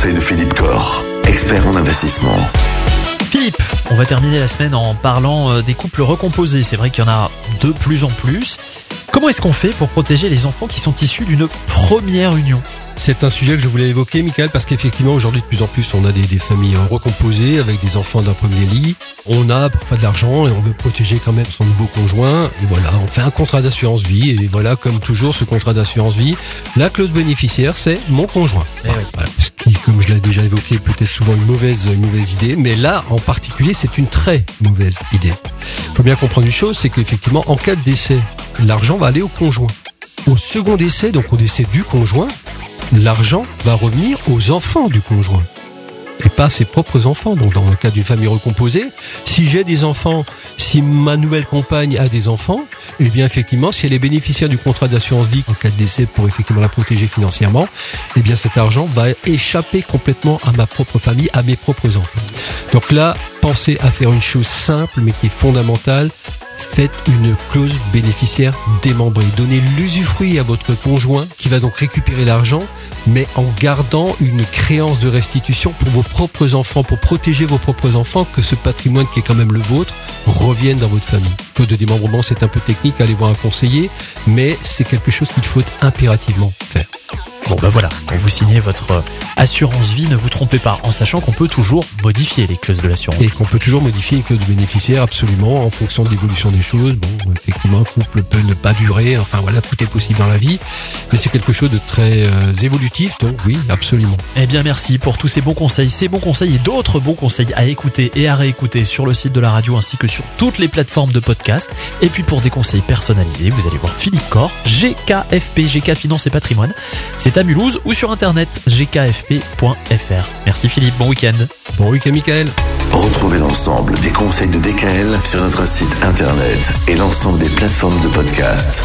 conseils de Philippe Corr, expert en investissement. Philippe, on va terminer la semaine en parlant euh, des couples recomposés. C'est vrai qu'il y en a de plus en plus. Comment est-ce qu'on fait pour protéger les enfants qui sont issus d'une première union? C'est un sujet que je voulais évoquer, Michael, parce qu'effectivement, aujourd'hui, de plus en plus, on a des, des familles recomposées avec des enfants d'un premier lit. On a parfois de l'argent et on veut protéger quand même son nouveau conjoint. Et voilà, on fait un contrat d'assurance vie. Et voilà, comme toujours, ce contrat d'assurance vie, la clause bénéficiaire, c'est mon conjoint. Voilà, comme je déjà évoqué, peut être souvent une mauvaise, une mauvaise idée. Mais là, en particulier, c'est une très mauvaise idée. Il faut bien comprendre une chose, c'est qu'effectivement, en cas de décès, l'argent va aller au conjoint. Au second décès, donc au décès du conjoint, l'argent va revenir aux enfants du conjoint et pas ses propres enfants. Donc dans le cas d'une famille recomposée, si j'ai des enfants, si ma nouvelle compagne a des enfants, eh bien effectivement, si elle est bénéficiaire du contrat d'assurance vie en cas de décès pour effectivement la protéger financièrement, eh bien cet argent va échapper complètement à ma propre famille, à mes propres enfants. Donc là, pensez à faire une chose simple mais qui est fondamentale, faites une clause bénéficiaire démembrée. Donnez l'usufruit à votre conjoint qui va donc récupérer l'argent, mais en gardant une créance de restitution pour vos propres enfants, pour protéger vos propres enfants, que ce patrimoine qui est quand même le vôtre revienne dans votre famille. Clause de démembrement, c'est un peu technique, allez voir un conseiller, mais c'est quelque chose qu'il faut impérativement faire. Bon ben voilà, quand vous signez votre euh, assurance vie, ne vous trompez pas, en sachant qu'on peut toujours modifier les clauses de l'assurance. Et qu'on peut toujours modifier une clause de bénéficiaire, absolument, en fonction de l'évolution des choses. Bon, effectivement, un couple peut ne pas durer, enfin voilà, tout est possible dans la vie, mais c'est quelque chose de très euh, évolutif, donc oui, absolument. Eh bien merci pour tous ces bons conseils, ces bons conseils et d'autres bons conseils à écouter et à réécouter sur le site de la radio ainsi que sur toutes les plateformes de podcast. Et puis pour des conseils personnalisés, vous allez voir Philippe Corr, GKFP, GK Finance et Patrimoine. C'est à Mulhouse ou sur internet gkfp.fr. Merci Philippe, bon week-end. Bon week-end, Michael. Retrouvez l'ensemble des conseils de DKL sur notre site internet et l'ensemble des plateformes de podcast.